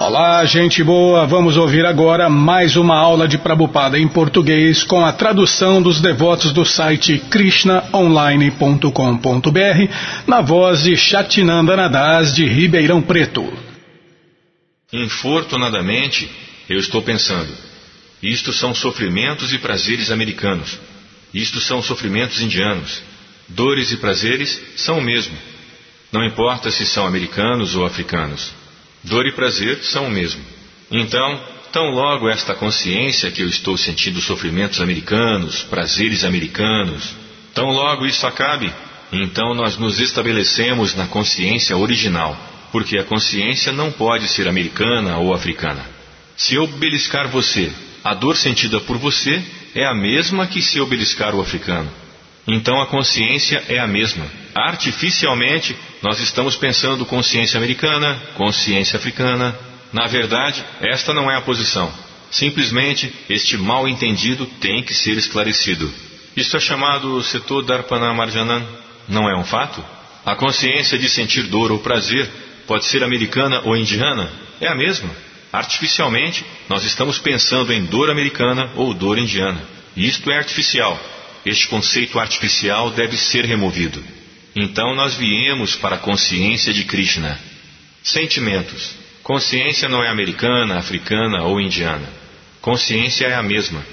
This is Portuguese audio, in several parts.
Olá, gente boa. Vamos ouvir agora mais uma aula de Prabupada em português com a tradução dos devotos do site krishnaonline.com.br na voz de Chatinanda Nadas de Ribeirão Preto. Infortunadamente, eu estou pensando, isto são sofrimentos e prazeres americanos. Isto são sofrimentos indianos. Dores e prazeres são o mesmo. Não importa se são americanos ou africanos. Dor e prazer são o mesmo. Então, tão logo esta consciência que eu estou sentindo sofrimentos americanos, prazeres americanos, tão logo isso acabe, então nós nos estabelecemos na consciência original, porque a consciência não pode ser americana ou africana. Se eu beliscar você, a dor sentida por você é a mesma que se eu beliscar o africano. Então a consciência é a mesma. Artificialmente, nós estamos pensando consciência americana, consciência africana. Na verdade, esta não é a posição. Simplesmente, este mal entendido tem que ser esclarecido. Isto é chamado setor darpana marjanan. Não é um fato? A consciência de sentir dor ou prazer pode ser americana ou indiana. É a mesma. Artificialmente, nós estamos pensando em dor americana ou dor indiana. Isto é artificial. Este conceito artificial deve ser removido. Então nós viemos para a consciência de Krishna. Sentimentos. Consciência não é americana, africana ou indiana. Consciência é a mesma.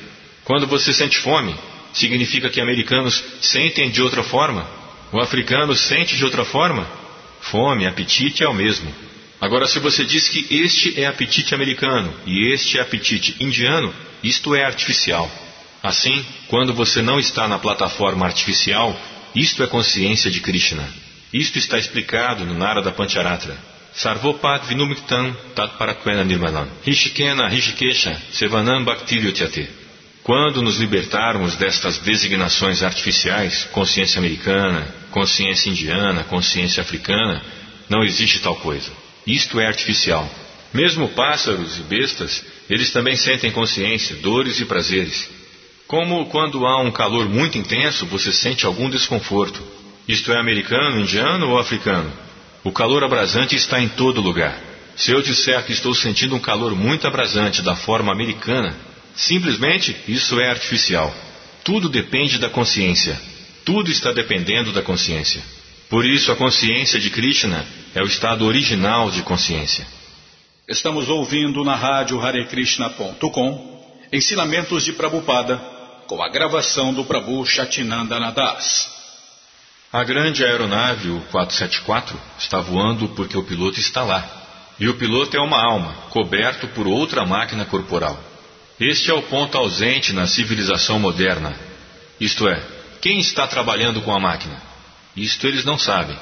Quando você sente fome, significa que americanos sentem de outra forma? O africano sente de outra forma? Fome, apetite é o mesmo. Agora, se você diz que este é apetite americano e este é apetite indiano, isto é artificial. Assim, quando você não está na plataforma artificial, isto é consciência de Krishna. Isto está explicado no Narada Pancharatra. Sarvopat Vinumiktam Tatparakwena Nirmalam. Rishikena Rishikesha Sevanam Bhaktiryutyate. Quando nos libertarmos destas designações artificiais, consciência americana, consciência indiana, consciência africana, não existe tal coisa. Isto é artificial. Mesmo pássaros e bestas, eles também sentem consciência, dores e prazeres. Como quando há um calor muito intenso, você sente algum desconforto. Isto é americano, indiano ou africano? O calor abrasante está em todo lugar. Se eu disser que estou sentindo um calor muito abrasante da forma americana, simplesmente isso é artificial. Tudo depende da consciência. Tudo está dependendo da consciência. Por isso, a consciência de Krishna é o estado original de consciência. Estamos ouvindo na rádio Harekrishna.com ensinamentos de Prabhupada com a gravação do Prabhu Chatinanda Nadas. A grande aeronave, o 474, está voando porque o piloto está lá. E o piloto é uma alma, coberto por outra máquina corporal. Este é o ponto ausente na civilização moderna. Isto é, quem está trabalhando com a máquina? Isto eles não sabem.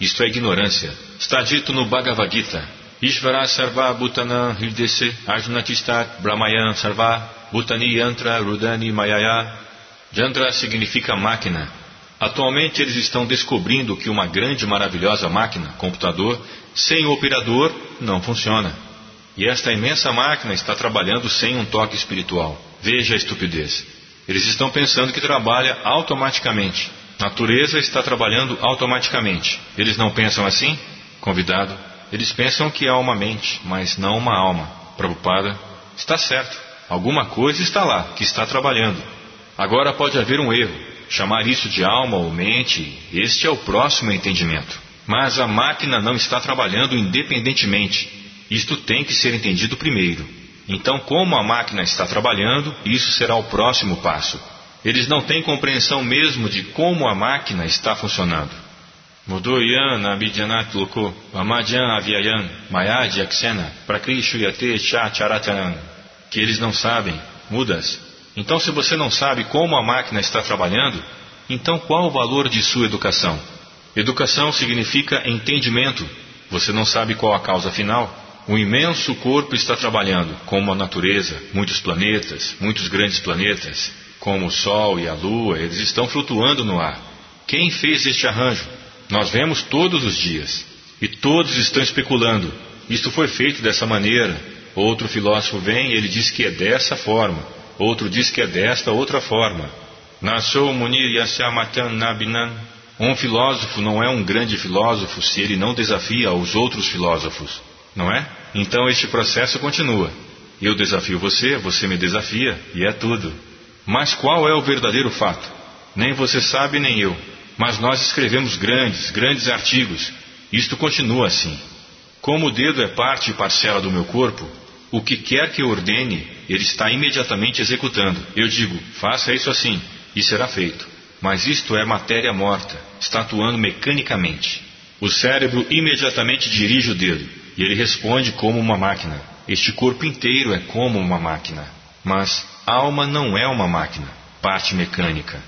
Isto é ignorância. Está dito no Bhagavad Gita. Ishvara Sarva Bhutana Hridese Arjunatistat Brahmayan Sarva Bhutani Yantra Rudani Mayaya. Yantra significa máquina. Atualmente eles estão descobrindo que uma grande maravilhosa máquina, computador, sem o operador, não funciona. E esta imensa máquina está trabalhando sem um toque espiritual. Veja a estupidez. Eles estão pensando que trabalha automaticamente. Natureza está trabalhando automaticamente. Eles não pensam assim? Convidado. Eles pensam que há uma mente, mas não uma alma. Prabhupada, está certo. Alguma coisa está lá, que está trabalhando. Agora pode haver um erro. Chamar isso de alma ou mente, este é o próximo entendimento. Mas a máquina não está trabalhando independentemente. Isto tem que ser entendido primeiro. Então, como a máquina está trabalhando, isso será o próximo passo. Eles não têm compreensão mesmo de como a máquina está funcionando. Mudoyan abhidyanat loko, amadyan avyayan, mayad yaksena, prakrishuyate cha charatanan que eles não sabem, mudas. Então, se você não sabe como a máquina está trabalhando, então qual o valor de sua educação? Educação significa entendimento. Você não sabe qual a causa final. O imenso corpo está trabalhando, como a natureza, muitos planetas, muitos grandes planetas, como o Sol e a Lua, eles estão flutuando no ar. Quem fez este arranjo? Nós vemos todos os dias. E todos estão especulando. Isto foi feito dessa maneira, Outro filósofo vem e ele diz que é dessa forma. Outro diz que é desta outra forma. Nasou Munir Yasyamatan Nabinan. Um filósofo não é um grande filósofo se ele não desafia os outros filósofos. não é? Então este processo continua. Eu desafio você, você me desafia, e é tudo. Mas qual é o verdadeiro fato? Nem você sabe, nem eu. Mas nós escrevemos grandes, grandes artigos. Isto continua assim. Como o dedo é parte e parcela do meu corpo, o que quer que eu ordene, ele está imediatamente executando. Eu digo, faça isso assim, e será feito. Mas isto é matéria morta, está atuando mecanicamente. O cérebro imediatamente dirige o dedo, e ele responde como uma máquina. Este corpo inteiro é como uma máquina. Mas alma não é uma máquina, parte mecânica.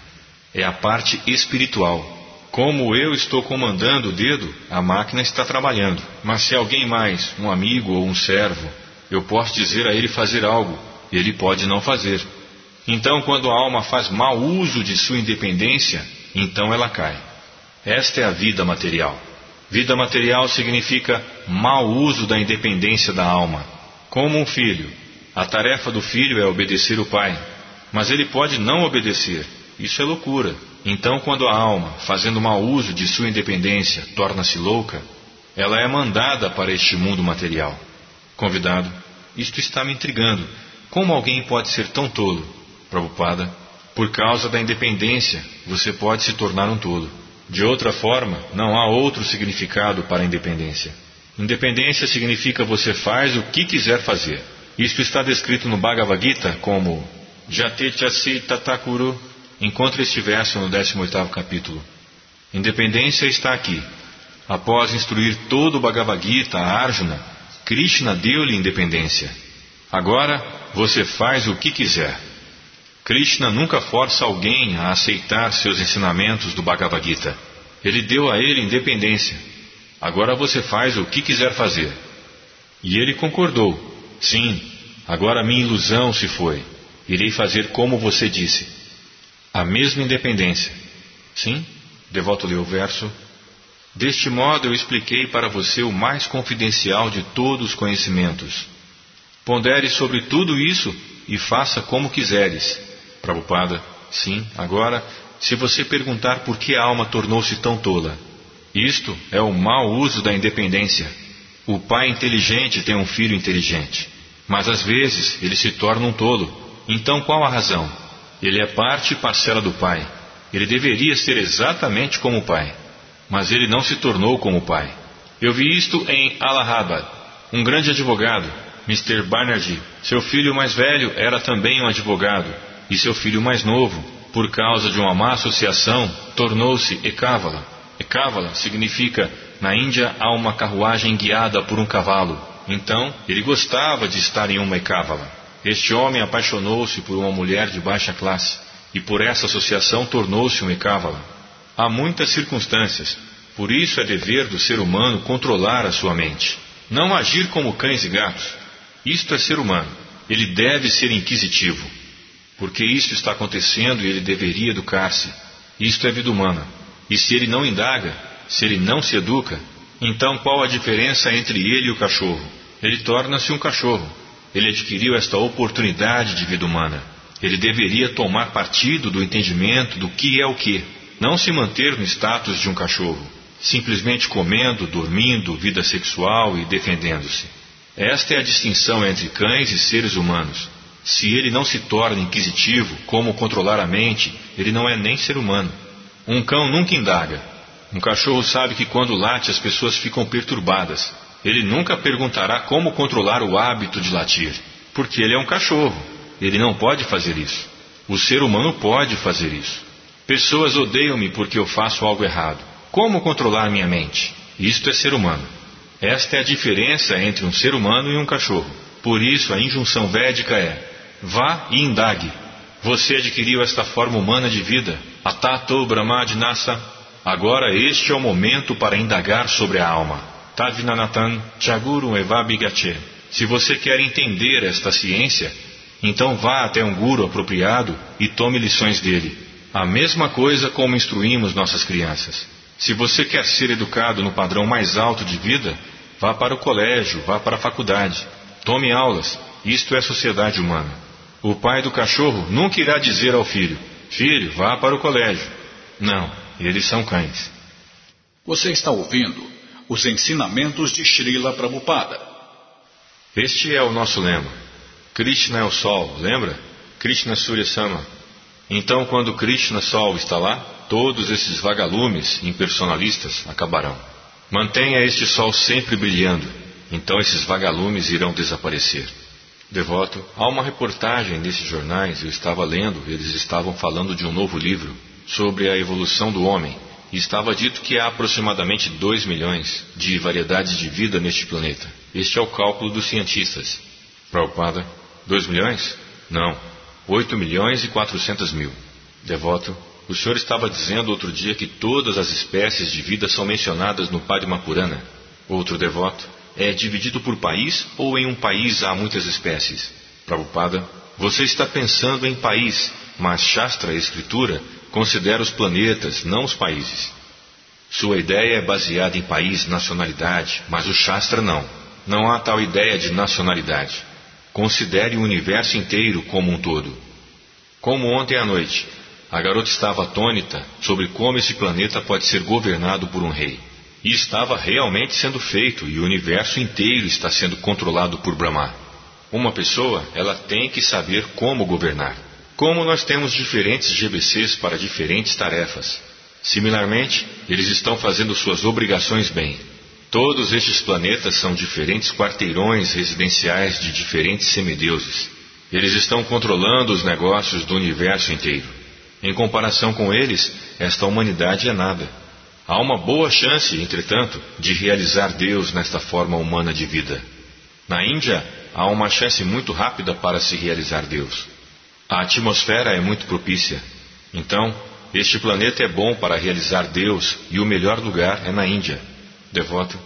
É a parte espiritual. Como eu estou comandando o dedo, a máquina está trabalhando. Mas se alguém mais, um amigo ou um servo, eu posso dizer a ele fazer algo, ele pode não fazer. Então, quando a alma faz mau uso de sua independência, então ela cai. Esta é a vida material. Vida material significa mau uso da independência da alma. Como um filho, a tarefa do filho é obedecer o pai, mas ele pode não obedecer. Isso é loucura. Então, quando a alma, fazendo mau uso de sua independência, torna-se louca, ela é mandada para este mundo material. Convidado, isto está me intrigando. Como alguém pode ser tão tolo? Prabhupada, por causa da independência, você pode se tornar um tolo. De outra forma, não há outro significado para a independência. Independência significa você faz o que quiser fazer. Isto está descrito no Bhagavad Gita como Jatechasi Tatakuru. Encontre este verso no 18º capítulo. Independência está aqui. Após instruir todo o Bhagavad Gita a Arjuna, Krishna deu-lhe independência. Agora você faz o que quiser. Krishna nunca força alguém a aceitar seus ensinamentos do Bhagavad Gita. Ele deu a ele independência. Agora você faz o que quiser fazer. E ele concordou. Sim, agora minha ilusão se foi. Irei fazer como você disse. A mesma independência. Sim, devoto leu o verso Deste modo eu expliquei para você o mais confidencial de todos os conhecimentos. Pondere sobre tudo isso e faça como quiseres. Prabhupada, sim, agora, se você perguntar por que a alma tornou-se tão tola, isto é o mau uso da independência. O pai inteligente tem um filho inteligente, mas às vezes ele se torna um tolo. Então qual a razão? Ele é parte e parcela do pai. Ele deveria ser exatamente como o pai mas ele não se tornou como o pai. Eu vi isto em Allahabad. Um grande advogado, Mr. Banerjee, seu filho mais velho era também um advogado, e seu filho mais novo, por causa de uma má associação, tornou-se Ekavala. Ekavala significa na Índia há uma carruagem guiada por um cavalo. Então, ele gostava de estar em uma Ekavala. Este homem apaixonou-se por uma mulher de baixa classe e por essa associação tornou-se um Ekavala. Há muitas circunstâncias, por isso é dever do ser humano controlar a sua mente. Não agir como cães e gatos. Isto é ser humano. Ele deve ser inquisitivo. Porque isto está acontecendo e ele deveria educar-se. Isto é vida humana. E se ele não indaga, se ele não se educa, então qual a diferença entre ele e o cachorro? Ele torna-se um cachorro. Ele adquiriu esta oportunidade de vida humana. Ele deveria tomar partido do entendimento do que é o que não se manter no status de um cachorro, simplesmente comendo, dormindo, vida sexual e defendendo-se. Esta é a distinção entre cães e seres humanos. Se ele não se torna inquisitivo, como controlar a mente, ele não é nem ser humano. Um cão nunca indaga. Um cachorro sabe que quando late as pessoas ficam perturbadas. Ele nunca perguntará como controlar o hábito de latir, porque ele é um cachorro. Ele não pode fazer isso. O ser humano pode fazer isso. Pessoas odeiam-me porque eu faço algo errado. Como controlar minha mente? Isto é ser humano. Esta é a diferença entre um ser humano e um cachorro. Por isso a injunção védica é: vá e indague. Você adquiriu esta forma humana de vida. Atato Brahmadinasa. Agora este é o momento para indagar sobre a alma. Tadvinanatan Chaguru Evabigache. Se você quer entender esta ciência, então vá até um guru apropriado e tome lições dele. A mesma coisa como instruímos nossas crianças. Se você quer ser educado no padrão mais alto de vida, vá para o colégio, vá para a faculdade. Tome aulas. Isto é sociedade humana. O pai do cachorro nunca irá dizer ao filho: Filho, vá para o colégio. Não, eles são cães. Você está ouvindo os ensinamentos de Srila Prabhupada. Este é o nosso lema. Krishna é o Sol, lembra? Krishna Surya Sama. Então, quando Krishna Sol está lá, todos esses vagalumes impersonalistas acabarão. Mantenha este Sol sempre brilhando, então esses vagalumes irão desaparecer. Devoto, há uma reportagem nesses jornais, eu estava lendo, eles estavam falando de um novo livro sobre a evolução do homem, estava dito que há aproximadamente 2 milhões de variedades de vida neste planeta. Este é o cálculo dos cientistas. Prabhupada, 2 milhões? Não, 8 milhões e 400 mil. Devoto, o senhor estava dizendo outro dia que todas as espécies de vida são mencionadas no Padma Purana. Outro devoto, é dividido por país ou em um país há muitas espécies? Prabhupada, você está pensando em país, mas Shastra, escritura, considera os planetas, não os países. Sua ideia é baseada em país, nacionalidade, mas o Shastra não. Não há tal ideia de nacionalidade. Considere o universo inteiro como um todo. Como ontem à noite, a garota estava atônita sobre como esse planeta pode ser governado por um rei. E estava realmente sendo feito, e o universo inteiro está sendo controlado por Brahma. Uma pessoa, ela tem que saber como governar. Como nós temos diferentes GBCs para diferentes tarefas. Similarmente, eles estão fazendo suas obrigações bem. Todos estes planetas são diferentes quarteirões residenciais de diferentes semideuses. Eles estão controlando os negócios do universo inteiro. Em comparação com eles, esta humanidade é nada. Há uma boa chance, entretanto, de realizar Deus nesta forma humana de vida. Na Índia, há uma chance muito rápida para se realizar Deus. A atmosfera é muito propícia. Então, este planeta é bom para realizar Deus e o melhor lugar é na Índia. Devoto.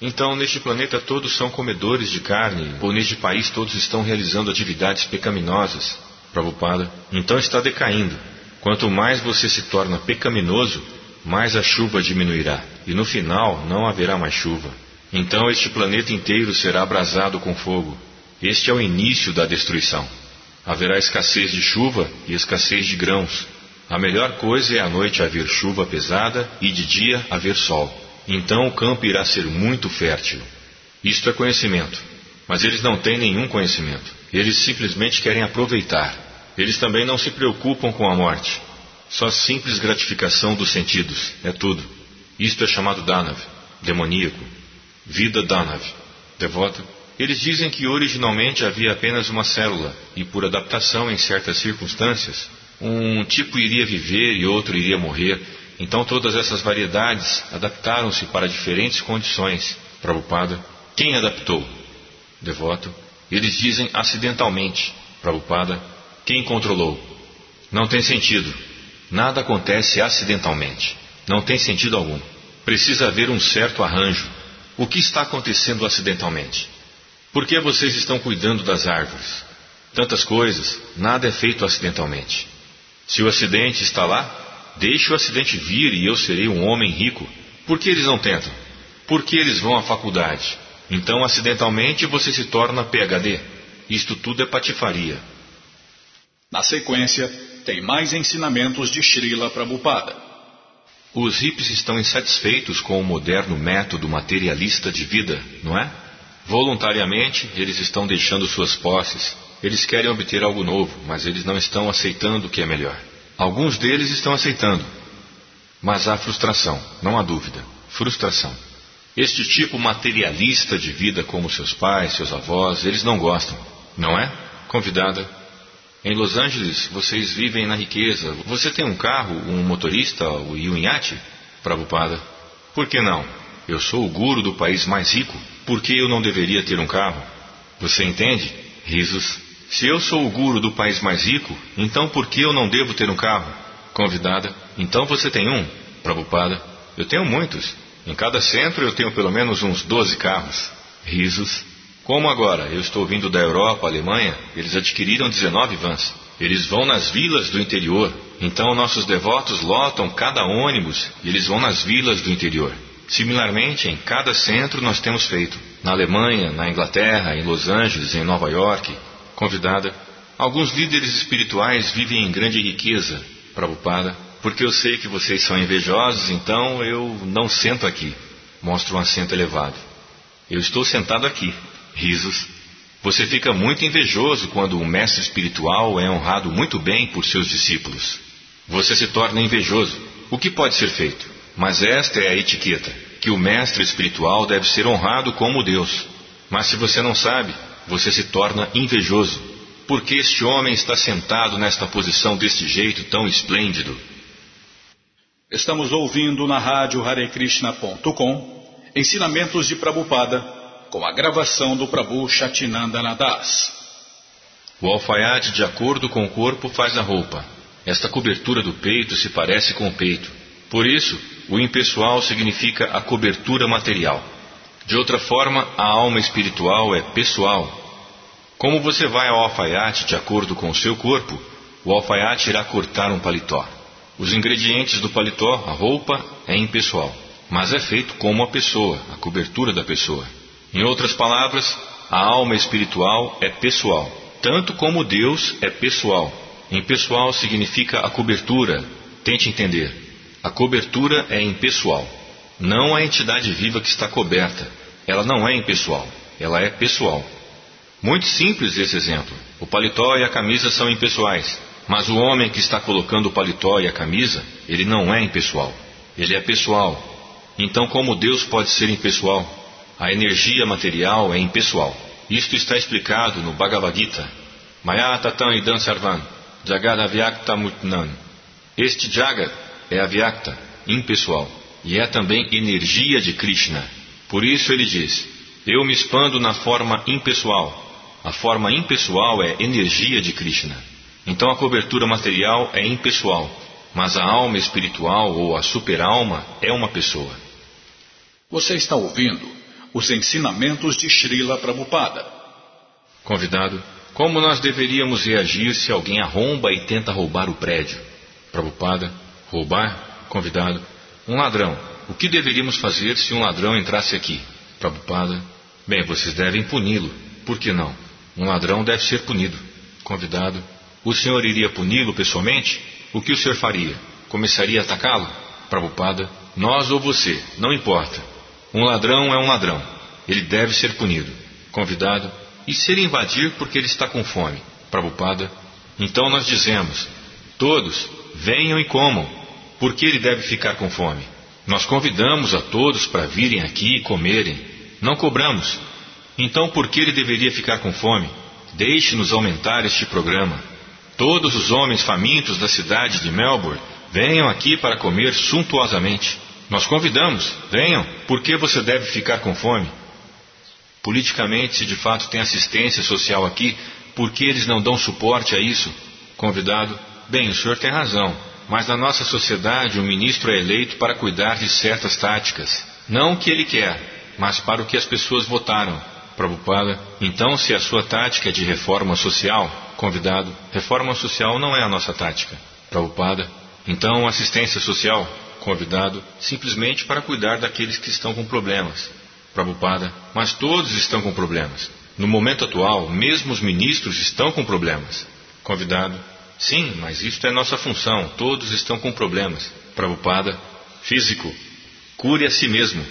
Então, neste planeta todos são comedores de carne, ou neste país todos estão realizando atividades pecaminosas. Prabhupada. Então está decaindo. Quanto mais você se torna pecaminoso, mais a chuva diminuirá, e no final não haverá mais chuva. Então este planeta inteiro será abrasado com fogo. Este é o início da destruição. Haverá escassez de chuva e escassez de grãos. A melhor coisa é à noite haver chuva pesada e de dia haver sol. Então o campo irá ser muito fértil. Isto é conhecimento. Mas eles não têm nenhum conhecimento. Eles simplesmente querem aproveitar. Eles também não se preocupam com a morte. Só simples gratificação dos sentidos. É tudo. Isto é chamado Danav, demoníaco. Vida Danav, devoto eles dizem que originalmente havia apenas uma célula e, por adaptação em certas circunstâncias, um tipo iria viver e outro iria morrer. Então, todas essas variedades adaptaram-se para diferentes condições. Prabhupada, quem adaptou? Devoto, eles dizem acidentalmente. Prabhupada, quem controlou? Não tem sentido. Nada acontece acidentalmente. Não tem sentido algum. Precisa haver um certo arranjo. O que está acontecendo acidentalmente? Por que vocês estão cuidando das árvores? Tantas coisas, nada é feito acidentalmente. Se o acidente está lá, deixe o acidente vir e eu serei um homem rico. Por que eles não tentam? Por que eles vão à faculdade? Então, acidentalmente, você se torna PhD. Isto tudo é patifaria. Na sequência, tem mais ensinamentos de Srila Prabhupada. Os hippies estão insatisfeitos com o moderno método materialista de vida, não é? Voluntariamente, eles estão deixando suas posses. Eles querem obter algo novo, mas eles não estão aceitando o que é melhor. Alguns deles estão aceitando, mas há frustração, não há dúvida. Frustração. Este tipo materialista de vida, como seus pais, seus avós, eles não gostam, não é? Convidada. Em Los Angeles, vocês vivem na riqueza. Você tem um carro, um motorista e um iate? Prabhupada. Por que não? Eu sou o guru do país mais rico. Por que eu não deveria ter um carro? Você entende? Risos. Se eu sou o guru do país mais rico, então por que eu não devo ter um carro? Convidada. Então você tem um? Prabhupada. Eu tenho muitos. Em cada centro eu tenho pelo menos uns 12 carros. Risos. Como agora eu estou vindo da Europa, Alemanha, eles adquiriram 19 vans. Eles vão nas vilas do interior. Então nossos devotos lotam cada ônibus e eles vão nas vilas do interior. Similarmente, em cada centro nós temos feito. Na Alemanha, na Inglaterra, em Los Angeles, em Nova York, convidada. Alguns líderes espirituais vivem em grande riqueza, Prabhupada, porque eu sei que vocês são invejosos, então eu não sento aqui. Mostro um assento elevado. Eu estou sentado aqui. Risos. Você fica muito invejoso quando um mestre espiritual é honrado muito bem por seus discípulos. Você se torna invejoso. O que pode ser feito? Mas esta é a etiqueta: que o mestre espiritual deve ser honrado como Deus. Mas se você não sabe, você se torna invejoso. Porque este homem está sentado nesta posição deste jeito tão esplêndido? Estamos ouvindo na rádio Harekrishna.com ensinamentos de Prabupada com a gravação do Prabhu Chatinandana Das. O alfaiate, de acordo com o corpo, faz a roupa. Esta cobertura do peito se parece com o peito. Por isso, o impessoal significa a cobertura material. De outra forma, a alma espiritual é pessoal. Como você vai ao alfaiate de acordo com o seu corpo, o alfaiate irá cortar um paletó. Os ingredientes do paletó, a roupa, é impessoal, mas é feito como a pessoa, a cobertura da pessoa. Em outras palavras, a alma espiritual é pessoal, tanto como Deus é pessoal. Impessoal significa a cobertura. Tente entender. A cobertura é impessoal. Não a entidade viva que está coberta. Ela não é impessoal. Ela é pessoal. Muito simples esse exemplo. O paletó e a camisa são impessoais. Mas o homem que está colocando o paletó e a camisa, ele não é impessoal. Ele é pessoal. Então, como Deus pode ser impessoal? A energia material é impessoal. Isto está explicado no Bhagavad Gita. Maya Tatan Idan Sarvan, Jagad Avyakta Mutnan. Este Jagat é Avyakta, impessoal, e é também energia de Krishna. Por isso ele diz: Eu me expando na forma impessoal. A forma impessoal é energia de Krishna. Então a cobertura material é impessoal, mas a alma espiritual ou a superalma é uma pessoa. Você está ouvindo os ensinamentos de Srila Prabhupada. Convidado, como nós deveríamos reagir se alguém arromba e tenta roubar o prédio? Prabhupada, roubar? Convidado, um ladrão. O que deveríamos fazer se um ladrão entrasse aqui? Prabhupada, bem, vocês devem puni-lo. Por que não? Um ladrão deve ser punido. Convidado, o senhor iria puni-lo pessoalmente? O que o senhor faria? Começaria a atacá-lo? Prabhupada, nós ou você, não importa. Um ladrão é um ladrão. Ele deve ser punido. Convidado, e se ele invadir porque ele está com fome? Prabhupada, então nós dizemos, todos, venham e comam. Por que ele deve ficar com fome? Nós convidamos a todos para virem aqui e comerem. Não cobramos. Então por que ele deveria ficar com fome? Deixe-nos aumentar este programa. Todos os homens famintos da cidade de Melbourne venham aqui para comer suntuosamente. Nós convidamos, venham, por que você deve ficar com fome? Politicamente, se de fato tem assistência social aqui, por que eles não dão suporte a isso? Convidado, bem, o senhor tem razão, mas na nossa sociedade o ministro é eleito para cuidar de certas táticas. Não o que ele quer, mas para o que as pessoas votaram. Prabhupada, então se a sua tática é de reforma social, convidado, reforma social não é a nossa tática. Prabhupada, então assistência social, convidado, simplesmente para cuidar daqueles que estão com problemas. Prabhupada, mas todos estão com problemas. No momento atual, mesmo os ministros estão com problemas. Convidado, sim, mas isto é nossa função, todos estão com problemas. Prabhupada, físico, cure a si mesmo.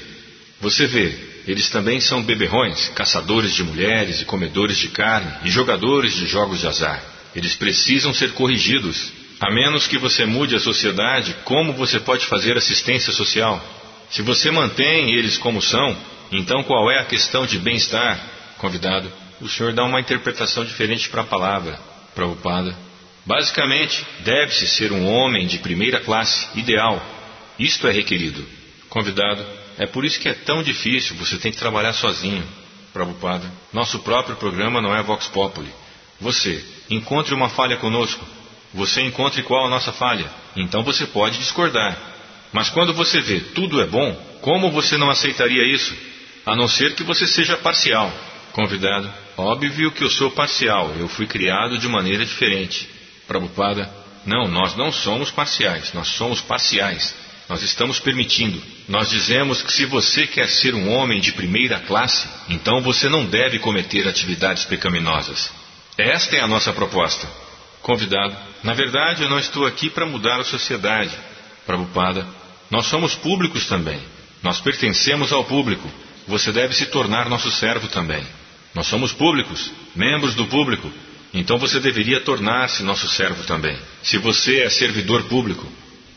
Você vê, eles também são beberrões, caçadores de mulheres e comedores de carne e jogadores de jogos de azar. Eles precisam ser corrigidos. A menos que você mude a sociedade, como você pode fazer assistência social? Se você mantém eles como são, então qual é a questão de bem-estar? Convidado, o senhor dá uma interpretação diferente para a palavra. Prabhupada. Basicamente, deve-se ser um homem de primeira classe, ideal. Isto é requerido. Convidado, é por isso que é tão difícil, você tem que trabalhar sozinho. Prabhupada, nosso próprio programa não é Vox Populi. Você, encontre uma falha conosco. Você encontre qual a nossa falha. Então você pode discordar. Mas quando você vê tudo é bom, como você não aceitaria isso? A não ser que você seja parcial. Convidado, óbvio que eu sou parcial, eu fui criado de maneira diferente. Prabhupada, não, nós não somos parciais, nós somos parciais. Nós estamos permitindo. Nós dizemos que se você quer ser um homem de primeira classe, então você não deve cometer atividades pecaminosas. Esta é a nossa proposta. Convidado, na verdade eu não estou aqui para mudar a sociedade. Prabhupada, nós somos públicos também. Nós pertencemos ao público. Você deve se tornar nosso servo também. Nós somos públicos, membros do público. Então você deveria tornar-se nosso servo também. Se você é servidor público,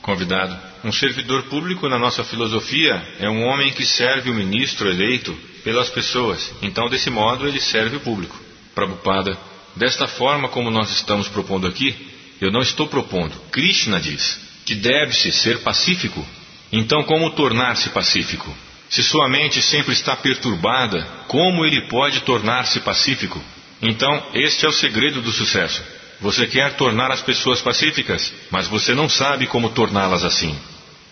convidado, um servidor público na nossa filosofia é um homem que serve o ministro eleito pelas pessoas. Então, desse modo, ele serve o público. Prabhupada, desta forma como nós estamos propondo aqui, eu não estou propondo. Krishna diz que deve-se ser pacífico. Então, como tornar-se pacífico? Se sua mente sempre está perturbada, como ele pode tornar-se pacífico? Então, este é o segredo do sucesso. Você quer tornar as pessoas pacíficas, mas você não sabe como torná-las assim.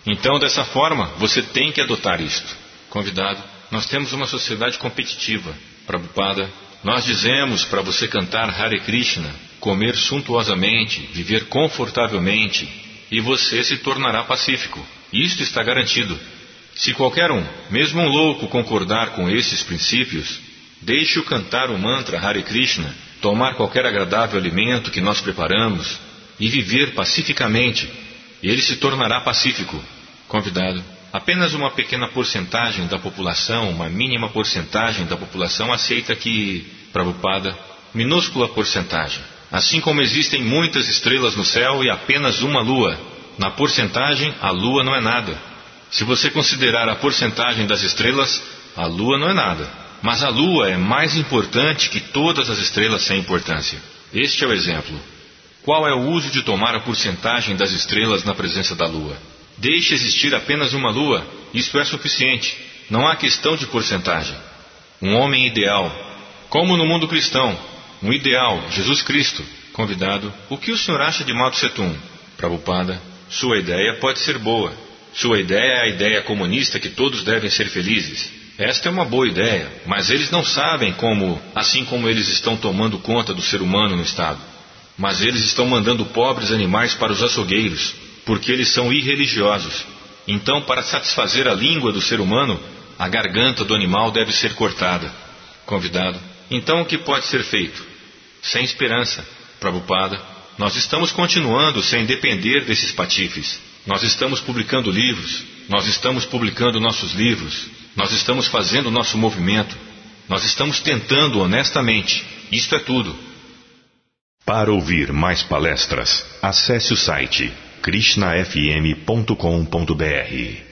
Então, dessa forma, você tem que adotar isto. Convidado, nós temos uma sociedade competitiva. Prabhupada, nós dizemos para você cantar Hare Krishna, comer suntuosamente, viver confortavelmente, e você se tornará pacífico. Isto está garantido. Se qualquer um, mesmo um louco, concordar com esses princípios, deixe-o cantar o mantra Hare Krishna, tomar qualquer agradável alimento que nós preparamos e viver pacificamente, e ele se tornará pacífico. Convidado, apenas uma pequena porcentagem da população, uma mínima porcentagem da população aceita que, Prabhupada, minúscula porcentagem. Assim como existem muitas estrelas no céu e apenas uma lua, na porcentagem a lua não é nada. Se você considerar a porcentagem das estrelas, a Lua não é nada. Mas a Lua é mais importante que todas as estrelas sem importância. Este é o exemplo. Qual é o uso de tomar a porcentagem das estrelas na presença da Lua? Deixe existir apenas uma Lua, isto é suficiente. Não há questão de porcentagem. Um homem ideal, como no mundo cristão, um ideal, Jesus Cristo. Convidado, o que o senhor acha de Mao Tse Tung? Prabhupada, sua ideia pode ser boa, sua ideia é a ideia comunista que todos devem ser felizes. Esta é uma boa ideia, mas eles não sabem como, assim como eles estão tomando conta do ser humano no Estado. Mas eles estão mandando pobres animais para os açougueiros, porque eles são irreligiosos. Então, para satisfazer a língua do ser humano, a garganta do animal deve ser cortada. Convidado. Então, o que pode ser feito? Sem esperança. Prabhupada, nós estamos continuando sem depender desses patifes. Nós estamos publicando livros, nós estamos publicando nossos livros, nós estamos fazendo o nosso movimento, nós estamos tentando honestamente. Isto é tudo. Para ouvir mais palestras, acesse o site krishnafm.com.br.